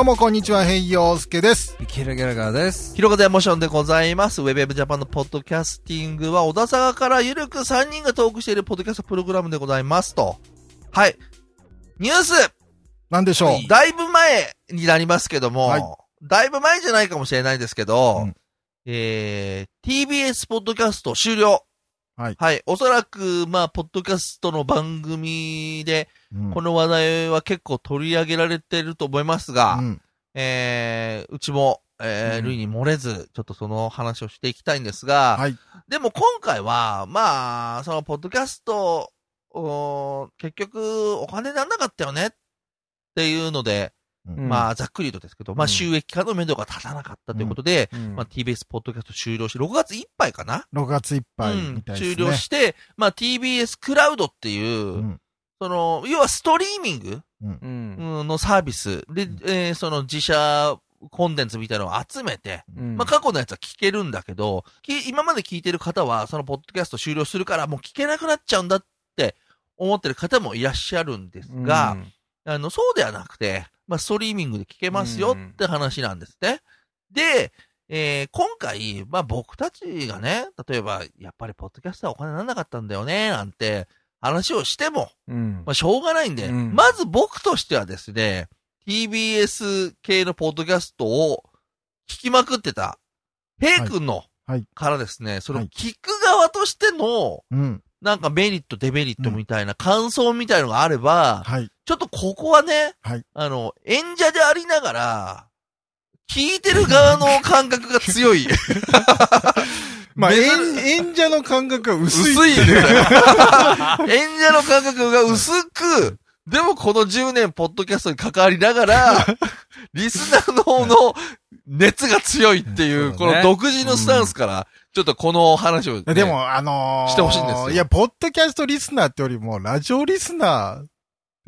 どうもこんにちは、ヘイヨースケです。キラギャラガーです。ひろかでエモーションでございます。ウェブウェブジャパンのポッドキャスティングは、小田坂からゆるく3人がトークしているポッドキャストプログラムでございますと。はい。ニュースなんでしょう、だいぶ前になりますけども、はいだいぶ前じゃないかもしれないですけど、うんえー、TBS ポッドキャスト終了。はいはい。おそらく、まあ、ポッドキャストの番組で、うんこの話題は結構取り上げられてると思いますが、うんえー、うちも、えーうん類に漏れず、ちょっとその話をしていきたいんですが、はい。でも今回は、まあ、その、ポッドキャスト、お結局、お金にならなかったよねっていうので、うん。まあ、ざっくりとですけど、まあ、うん。収益化の目処が立たなかったということで、うん。まあ、TBS ポッドキャスト終了し、6月いっぱいかな、6月いっぱいうんみたいですね。終了して、まあ、TBS クラウドっていう、うん。その、要はストリーミング？うん。うん。のサービス。で、えーその自社コンテンツみたいなのを集めて、うん。まあ、過去のやつは聞けるんだけど、き今まで聞いてる方は、そのポッドキャスト終了するから、もう聞けなくなっちゃうんだって思ってる方もいらっしゃるんですが、あの、そうではなくて、まあ、ストリーミングで聞けますよって話なんですね。で、えー今回、まあ、僕たちがね、例えば、やっぱりポッドキャストはお金にならなかったんだよね、なんて話をしても、うん。まあ、しょうがないんで、うん。まず僕としてはですね、TBS 系のポッドキャストを聞きまくってた、平君の、はい。からですね、そのはい。聞く側としての、うん。なんかメリット、デメリットみたいな感想みたいのがあれば、はい。ちょっとここはね、はいあの、演者でありながら、聞いてる側の感覚が強い。まあ、珍演演者の感覚が薄い。薄いんだよ。演者の感覚が薄く、でもこの10年ポッドキャストに関わりながら、リスナーの方の熱が強いっていう、この独自のスタンスから、ちょっとこの話を、ね、でも、あのーしてほしいんですよいや、ポッドキャストリスナーってよりも、ラジオリスナー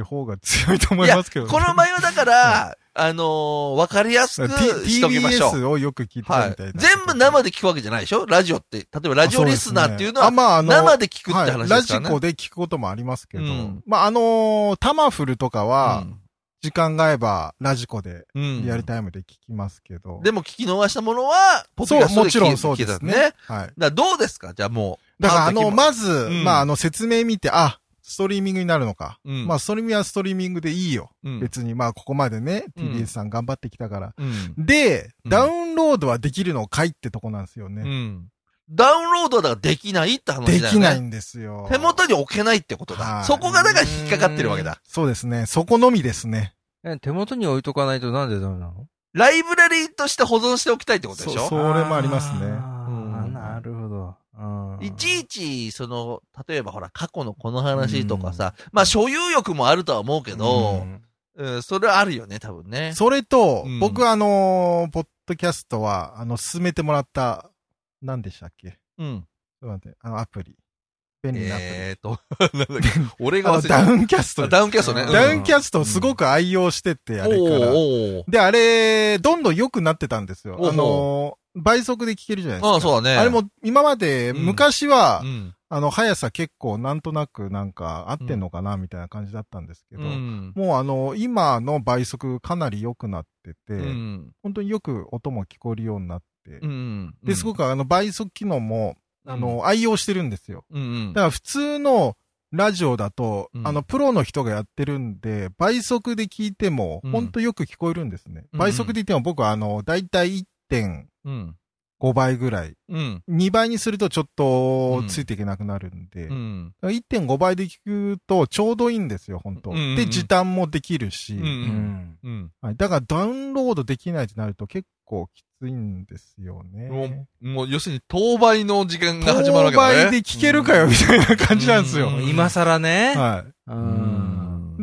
って方が強いと思いますけどね。この場合はだから、あのーわかりやすくしときましょう。TBS をよく聞いてたはいみたいな。。全部生で聞くわけじゃないでしょ？ラジオって。例えばラジオリスナーっていうのは、あ、まあ、あの、生で聞くって話はい、ラですからね。ジコで聞くこともありますけど、うんまあ、あのータマフルとかは、うん時間が合えば、ラジコで、うんリアルタイムで聞きますけど。でも聞き逃したものは、ポッドそう、キャストで聞もちろんそうですね。ね。はい。だどうですか？じゃあもう。だから、あの、まず、んまあ、あの、説明見て、あ、ストリーミングになるのか。うんまあ、ストリーミングはストリーミングでいいよ。うん別に、まあ、ここまでね、うん TBS さん頑張ってきたから。うん。で、うんダウンロードはできるのかいってとこなんですようね。ん。ダウンロードはだからできないって話だよね。できないんですよ。手元に置けないってことだ。はいそこがだから引っかかってるわけだ。そうですね。そこのみですね。え手元に置いとかないとなんでダメなの？ライブラリーとして保存しておきたいってことでしょ？それもありますねなるほど。うんいちいち、その、例えばほら、過去のこの話とかさ、まあ所有欲もあるとは思うけど、うん、それはあるよね、多分ね。それと、うん僕あのーポッドキャストは、あの、進めてもらった、何でしたっけ？うん。ちょっと待って、あの、アプリ。便利なアプリ。えーと、なんだっけ、俺が忘れた。ダウンキャスト。ダウンキャストね。うんダウンキャストをすごく愛用してて、あれから。で、あれ、どんどん良くなってたんですよ。あのー倍速で聞けるじゃないですか。ああ、そうだね。あれも、今まで、うん昔はう、ん。あの、速さ結構なんとなくなんか合ってんのかな、みたいな感じだったんですけど、うん。もうあの、今の倍速かなり良くなってて、うん。本当によく音も聞こえるようになって、うん。で、すごくあの、倍速機能も、あの、愛用してるんですよ。うんうんだから普通のラジオだと、うんあの、プロの人がやってるんで、倍速で聞いても、うんほんとよく聞こえるんですね。うん倍速で言っても僕はあの、だいたい1.5うん。倍ぐらい。うん。2倍にするとちょっとうんついていけなくなるんで、うん。だから1.5倍で聞くとちょうどいいんですよ、本当、うんうんうんで、時短もできるし、うんうん。うん。はい。だからダウンロードできないとなると結構きついんですよね。もう、もう、要するに、当倍の時間が始まるわけだね。当倍で聞けるかよ、みたいな感じなんですよ。うん今更ね。はい。うん。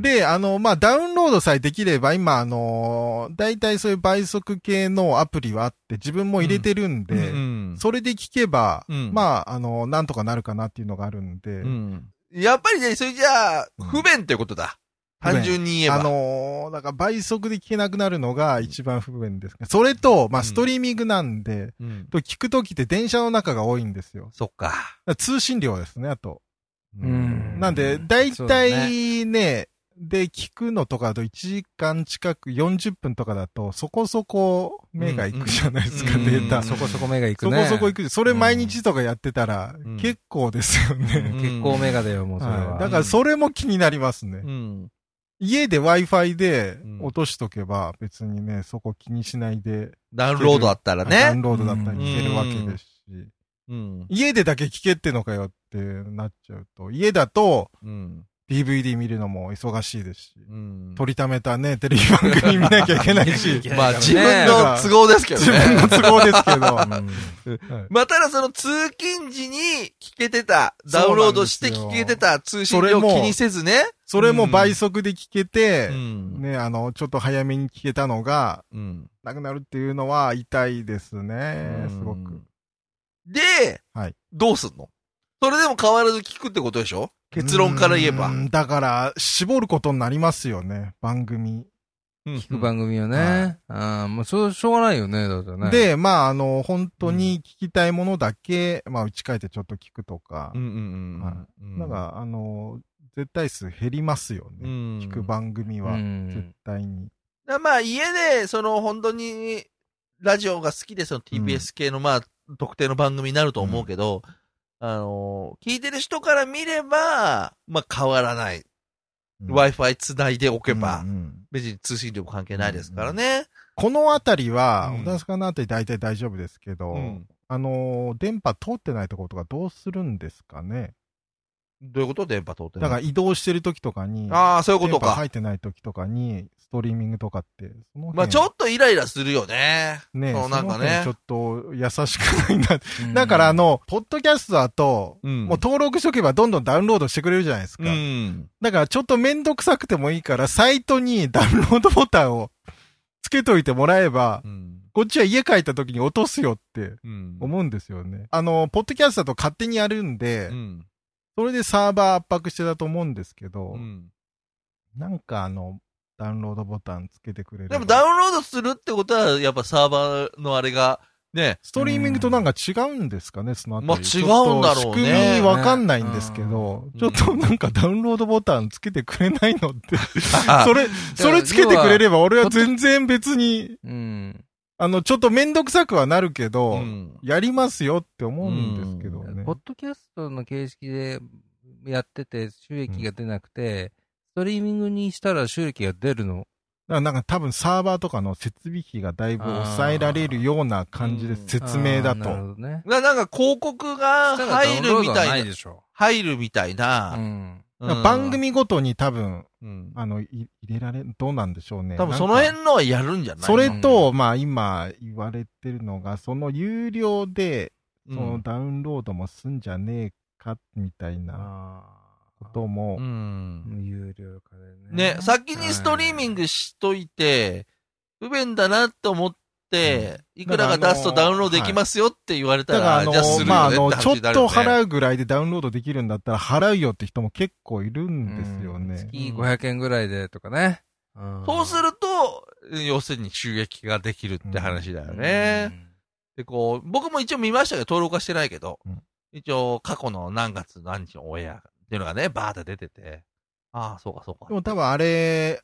で、あの、まあ、ダウンロードさえできれば、今、あの、大体そういう倍速系のアプリはあって、自分も入れてるんで、うん。それで聞けば、うんまあ、あの、なんとかなるかなっていうのがあるんで、うん。やっぱりね、それじゃあ、不便ってことだ。単純に言えば。あのーだから倍速で聞けなくなるのが一番不便ですね。それと、まあ、うんストリーミングなんで、うん。と聞くときって電車の中が多いんですよ。そっか。だから通信量ですね、あと。うんなんで、だいたいね、で聞くのとかだと1時間近く40分とかだとそこそこ目がいくじゃないですか、うんうんデータ。うんそそこそこ目がいくね。こそこいく。それ毎日とかやってたらうん結構ですよね。うん結構目がだよ、もうそれは。はい、だからそれも気になりますね。うん。家で Wi-Fi でうん落としとけば別にね、そこ気にしないで、ダウンロードあったらね。ダウンロードだったり聞けるわけですし、うん。家でだけ聞けってのかよってなっちゃうと、家だとうん。DVD 見るのも忙しいですし、うん。取りためたね、テレビ番組見なきゃいけないし、まあ自分の都合ですけど自分のね。都合ですけど、まあ、ただその通勤時に聞けてた、ダウンロードして聞けてた通信量気にせずね。それも倍速で聞けてう、ん。ね、あの、ちょっと早めに聞けたのが、うん。なくなるっていうのは痛いですね、すごく。で、はいどうすんの？それでも変わらず聞くってことでしょ？結論から言えばう。んだから、絞ることになりますよね、番組。聞く番組をね。ああ、もうそう、しょうがないよね、だってね。、で、まあ、あの、本当に聞きたいものだけ、まあ、打ち替えてちょっと聞くとかうん、うんはうん。なんか、あの、絶対数減りますよね。うん、聞く番組うは、絶ん。対に。だまあ家で、その本当に、ラジオが好きで、その TBS 系のまあ、特定の番組になると思うけど、あのー聞いてる人から見れば、まあ変わらない。うん。Wi-Fi 繋いでおけば、うんうん。別に通信量も関係ないですからね。このあたりは、うん。小田坂のあたり大体大丈夫ですけど、うん。あの、電波通ってないところとかどうするんですかね？どういうこと？電波通ってだから移動してる時とかに、ああ、そういうことか。電波入ってない時とかに、ストリーミングとかって、まあちょっとイライラするよね。ね、そうなんかねちょっと優しくないな。だからあの、ポッドキャストだと、うんもう登録しとけばどんどんダウンロードしてくれるじゃないですか。うん。だからちょっとめんどくさくてもいいから、サイトにダウンロードボタンをつけといてもらえば、うん。こっちは家帰った時に落とすよってうん。思うんですよね。あの、ポッドキャストだと勝手にやるんで、うん。それでサーバー圧迫してたと思うんですけど、うんなんかあの、ダウンロードボタンつけてくれる。でもダウンロードするってことは、やっぱサーバーのあれが、ね、ストリーミングとなんか違うんですかね、そのあたり。まあ違うんだろうね仕組みわかんないんですけど、うんちょっとなんかダウンロードボタンつけてくれないのって。あ それ、それつけてくれれば俺は全然別に、うん。あの、ちょっとめんどくさくはなるけど、うんやりますよって思うんですけどね。ポッドキャストの形式でやってて収益が出なくて、ストリーミングにしたら収益が出るの？だからなんか多分サーバーとかの設備費がだいぶ抑えられるような感じで説明だと。ほどね。ななんか広告が入るみたいな、でしょ。入るみたいな。うん。うん番組ごとに多分、うんあの、い入れられ、どうなんでしょうね。多分その辺のはやるんじゃない？それと、まあ今言われてるのが、その有料で、うんそのダウンロードもすんじゃねえか、みたいなあこともう、んあ。有料化でね。ね、先にストリーミングしといて、不便だなって思って、いくらが出すとダウンロードできますよって言われたら、じゃあするよねまあちょっと払うぐらいでダウンロードできるんだったら払うよって人も結構いるんですよね。月500円ぐらいでとかね。そうすると、要するに収益ができるって話だよね。で、こう、僕も一応見ましたけど、登録はしてないけど、うん一応過去の何月何日のオンエアっていうのがね、バーって出てて、ああ、そうかそうかで。も多分あれ、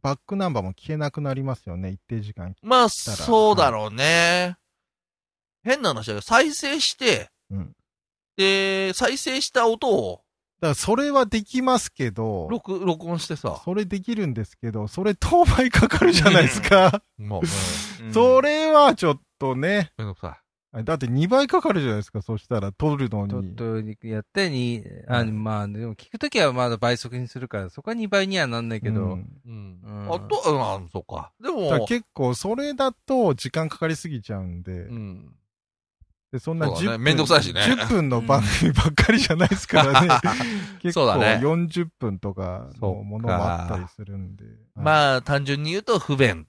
バックナンバーも消えなくなりますよね、一定時間。まあ、らそうだろうね。変な話だけど、再生して、うんで、再生した音をだからそれはできますけど、録、録音してさ、それできるんですけど、それ当倍かかるじゃないですか。もう、それはちょっとね。めんどくさだって2倍かかるじゃないですか、そしたら撮るのに。とやってに、あ、うんまあ、でも聞くときはまだ倍速にするから、そこは2倍にはなんないけど、うんい。うん。うんあと、うんあ、そうか。でも、結構それだと時間かかりすぎちゃうんで、うん。でそんなそうだね10分、めんどくさいしね10分の番組ばっかりじゃないですからね。結構そうだね40分とかのものもあったりするんで。あ、まあ、単純に言うと不便。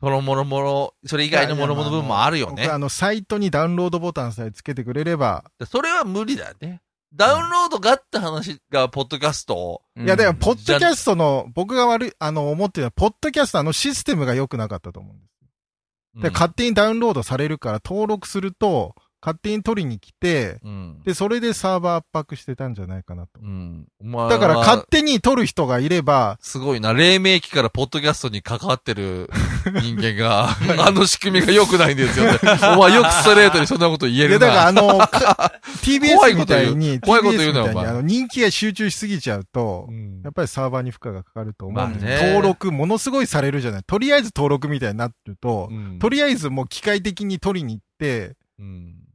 そのもろもろ、それ以外のもろもろ部分もあるよね僕。あの、サイトにダウンロードボタンさえつけてくれれば、それは無理だよね。ダウンロードがって話が、ポッドキャストを、うんいや、でも、ポッドキャストの、僕が悪い、あの、思ってるのは、ポッドキャストのシステムが良くなかったと思うんです。で、うん勝手にダウンロードされるから、登録すると、勝手に取りに来て、うん。で、それでサーバー圧迫してたんじゃないかなと。うん。まあだから勝手に取る人がいれば、すごいな。黎明期からポッドキャストに関わってる 人間が、あの仕組みが良くないんですよね。お前よくストレートにそんなこと言えいや、るだからな。あの、TBS みたいに、怖いこと言うなお前あの、人気が集中しすぎちゃうとう、んやっぱりサーバーに負荷がかかると思うんで、まあね登録ものすごいされるじゃない。とりあえず登録みたいになってると、うんとりあえずもう機械的に取りに行って、うん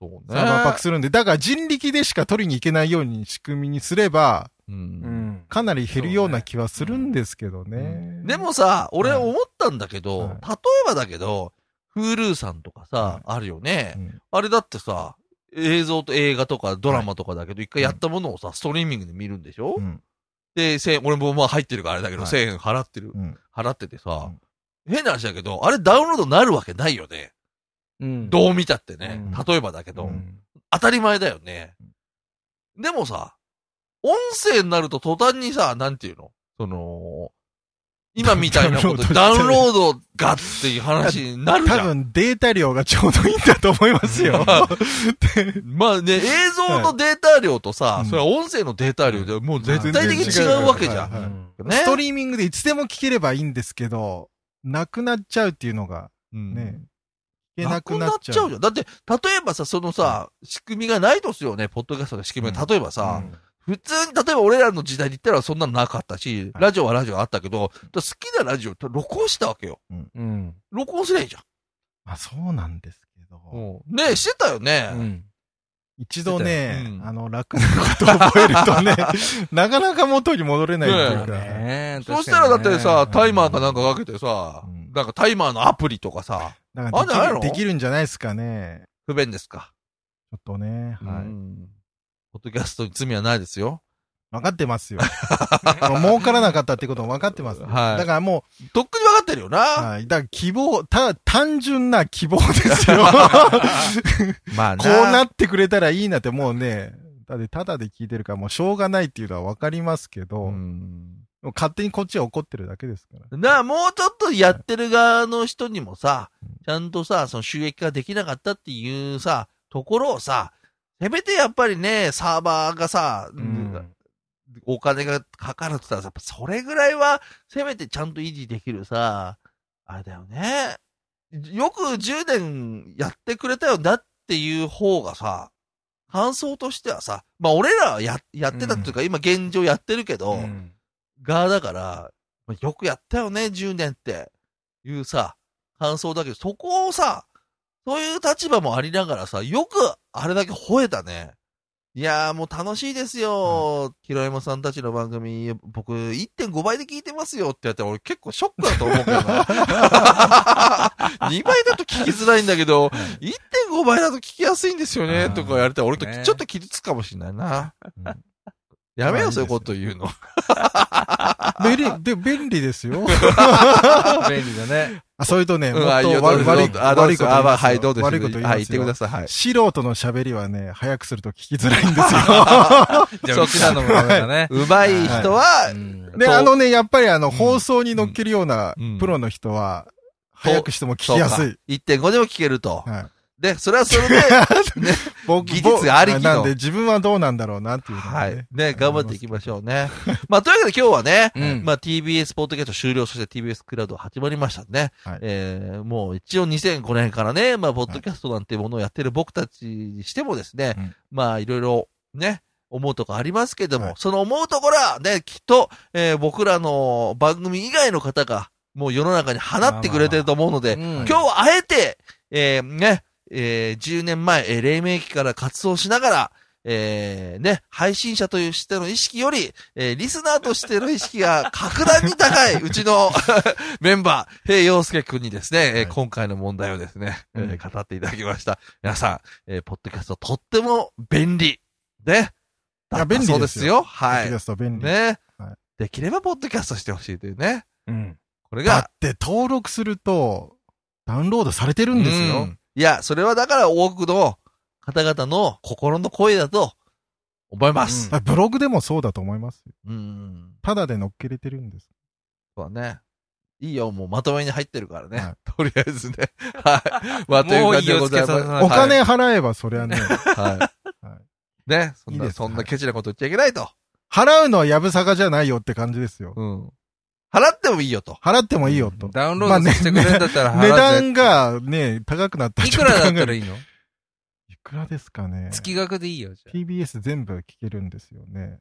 そうね。サーバー圧迫するんで、だから人力でしか取りに行けないように仕組みにすれば、う。うん。ん。かなり減るような気はするんですけどね。でもさ、俺はい。思ったんだけど、はい。例えばだけど、Hulu さんとかさ、はい。あるよね、うん。あれだってさ、映像と映画とかドラマとかだけど、一回やったものをさ、ストリーミングで見るんでしょ、うん。で、千俺もまあ入ってるからあれだけど、はい。1000円払ってる、うん。払っててさ、変な話だけど、あれダウンロードなるわけないよね。うん。どう見たってね。うん例えばだけど、うん当たり前だよね。でもさ、音声になると途端にさ、なんていうの？その、今みたいなこと、ダダウンロロードがっていう話になるじゃん。多分データ量がちょうどいいんだと思いますよ。まあね、映像のデータ量とさ、はいそれは音声のデータ量でもう絶対的に違うわけじゃん。はいはいうんね。ストリーミングでいつでも聞ければいいんですけど、なくなっちゃうっていうのがうんね、聞けななくくなっちゃう。じゃん。だって、例えばさ、そのさ、仕組みがないとするよね、ポッドキャストの仕組みが。うん例えばさ、うん普通に、例えば俺らの時代で言ったらそんなのなかったし、はいラジオはラジオあったけど、好きなラジオって録音したわけよ。うん。録音すりゃいいじゃん。まあそうなんですけど、ねえ、してたよね。うん。一度ね、うんあの、楽なことを覚えるとね、なかなか元に戻れないっていうか、ねそしたらだってさ、ねタイマーかなんかかけてさ、うんなんかタイマーのアプリとかさ、なんかできるできるんじゃないですかね。不便ですか？ちょっとね、はい。うんポッドキャストに罪はないですよ。分かってますよ。儲からなかったってことも分かってます。はいだからもとっくに分かってるよな。う、はい。だから希望、た、単純な希望ですよ。まあこうなってくれたらいいなってもうね、だってただで聞いてるからもうしょうがないっていうのは分かりますけど、う勝手にこっちは怒ってるだけですから。なあ、もうちょっとやってる側の人にもさうん、ちゃんとさ、その収益ができなかったっていうさ、ところをさ、せめてやっぱりね、サーバーがさ、うん。お金がかかるって言ったらさ、やっぱそれぐらいは、せめてちゃんと維持できるさ、あれだよね。よく10年やってくれたよなっていう方がさ、感想としてはさ、まあ俺らはや、やってたっていうか、今現状やってるけど、うん側だから、まあよくやったよね、10年って、いうさ、感想だけど、そこをさ、そういう立場もありながらさ、よくあれだけ吠えたね。いやーもう楽しいですよ。ひろやまさんたちの番組、僕1.5倍で聞いてますよって言ったら俺結構ショックだと思うけどな。2倍だと聞きづらいんだけど、1.5倍だと聞きやすいんですよね、とか言われたら俺とねちょっと傷つくかもしれないな。うんやめよそういうこと言うの。便利、で、便利ですよ。便利だね。あ、それとね、もっと悪い、悪い、悪いことあはい、どうです悪いこと言いますよ。はい、言ってください。はい。素人の喋りはね、早くすると聞きづらいんですよ。じゃあ、うちらのもダメだね。うまい人は、うんで、あのね、やっぱりあの、ん放送に乗っけるようなうんプロの人は、早くしても聞きやすい。そうか1.5でも聞けると。はい。で、それはそれで、僕技術ありきのなんで自分はどうなんだろうなっていうのがはいね。。ね、頑張っていきましょうね。まあ、というわけで今日はね、うんまあ、TBS ポッドキャスト終了、そして TBS クラウド始まりましたね。はいえー、もう一応2005年からね、まあ、ポッドキャストなんてものをやってる僕たちにしてもですね、うんまあ、いろいろね、思うとこありますけども、はいその思うところはね、きっと、えー僕らの番組以外の方が、もう世の中に放ってくれてると思うので、うん今日はあえて、えーね、えー10年前、えー黎明期から活動しながら、えーね、配信者としての意識より、えーリスナーとしての意識が 格段に高い、うちの メンバー、平洋介くんにですね、えーはい今回の問題をですね、えーうん語っていただきました。皆さん、えーポッドキャストとっても便利。ね。だった便利ですよそうですよ。はいポッドキャ。スト便利。ね、はいできればポッドキャストしてほしいというね。うん。これがだっ、て登録すると、ダウンロードされてるんですうよん。いや、それはだから多くの方々の心の声だと思います。あブログでもそうだと思いますよ。うん。ただで乗っけれてるんです。そうだね。いいよ、もうまとめに入ってるからね。はいとりあえずね。はい。まあ、という感じでございます。お金払えばそりゃね、はい。はいね、そんな、いいそんなケチなこと言っちゃいけないと。払うのはやぶさかじゃないよって感じですよ。うん。払ってもいいよと。払ってもいいよと。ダウンロードしてくれるんだったら払うぜ値段がね、高くなったらいくらだったらいいいの？いくらですかね。月額でいいよ、じゃあ TBS 全部聞けるんですよね。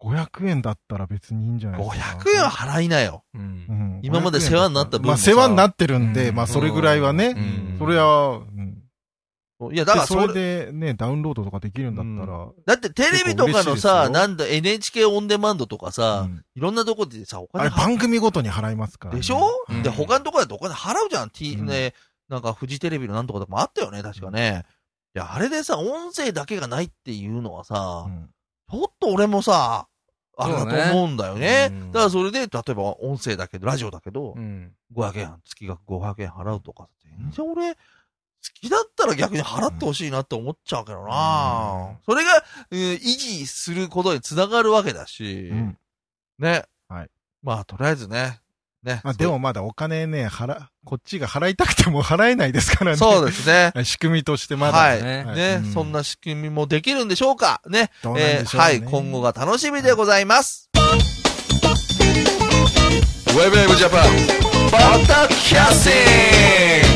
500円だったら別にいいんじゃないですか。500円は払いなよ。うんう。ん今まで世話になった分もさまあ世話になってるんで、うんまあそれぐらいはね。うんそれは、うん。いや、だからでそそれ、れでね、ダウンロードとかできるんだったら、だってテレビとかのさ、よ。なんだ NHK オンデマンドとかさ、うん。いろんなとこでさ、おあれ金払番組ごとに払いますからね。でしょ、うん。で、他のとこだとお金払うじゃん。T、うん。ね、なんかフジテレビのなんとかとかもあったよね、確かね。いや、あれでさ、音声だけがないっていうのはさ、うん。ちょっと俺もさ、あれだと思うんだよね。うん。だからそれで、例えば音声だけど、ラジオだけど、うん。500円、月額500円払うとか、全然俺、好きだったら逆に払ってほしいなって思っちゃうけどな、うんそれが、えー維持することにつながるわけだし、うんね。はい。まあ、とりあえずね。ね。まあでもまだお金ね、払、こっちが払いたくても払えないですからね。そうですね。仕組みとしてまだ。はい。ねね、うんそんな仕組みもできるんでしょうか？ね。どうなんえでしょうねーはい。今後が楽しみでございます。ウェブウェブジャパン、バタキャスティング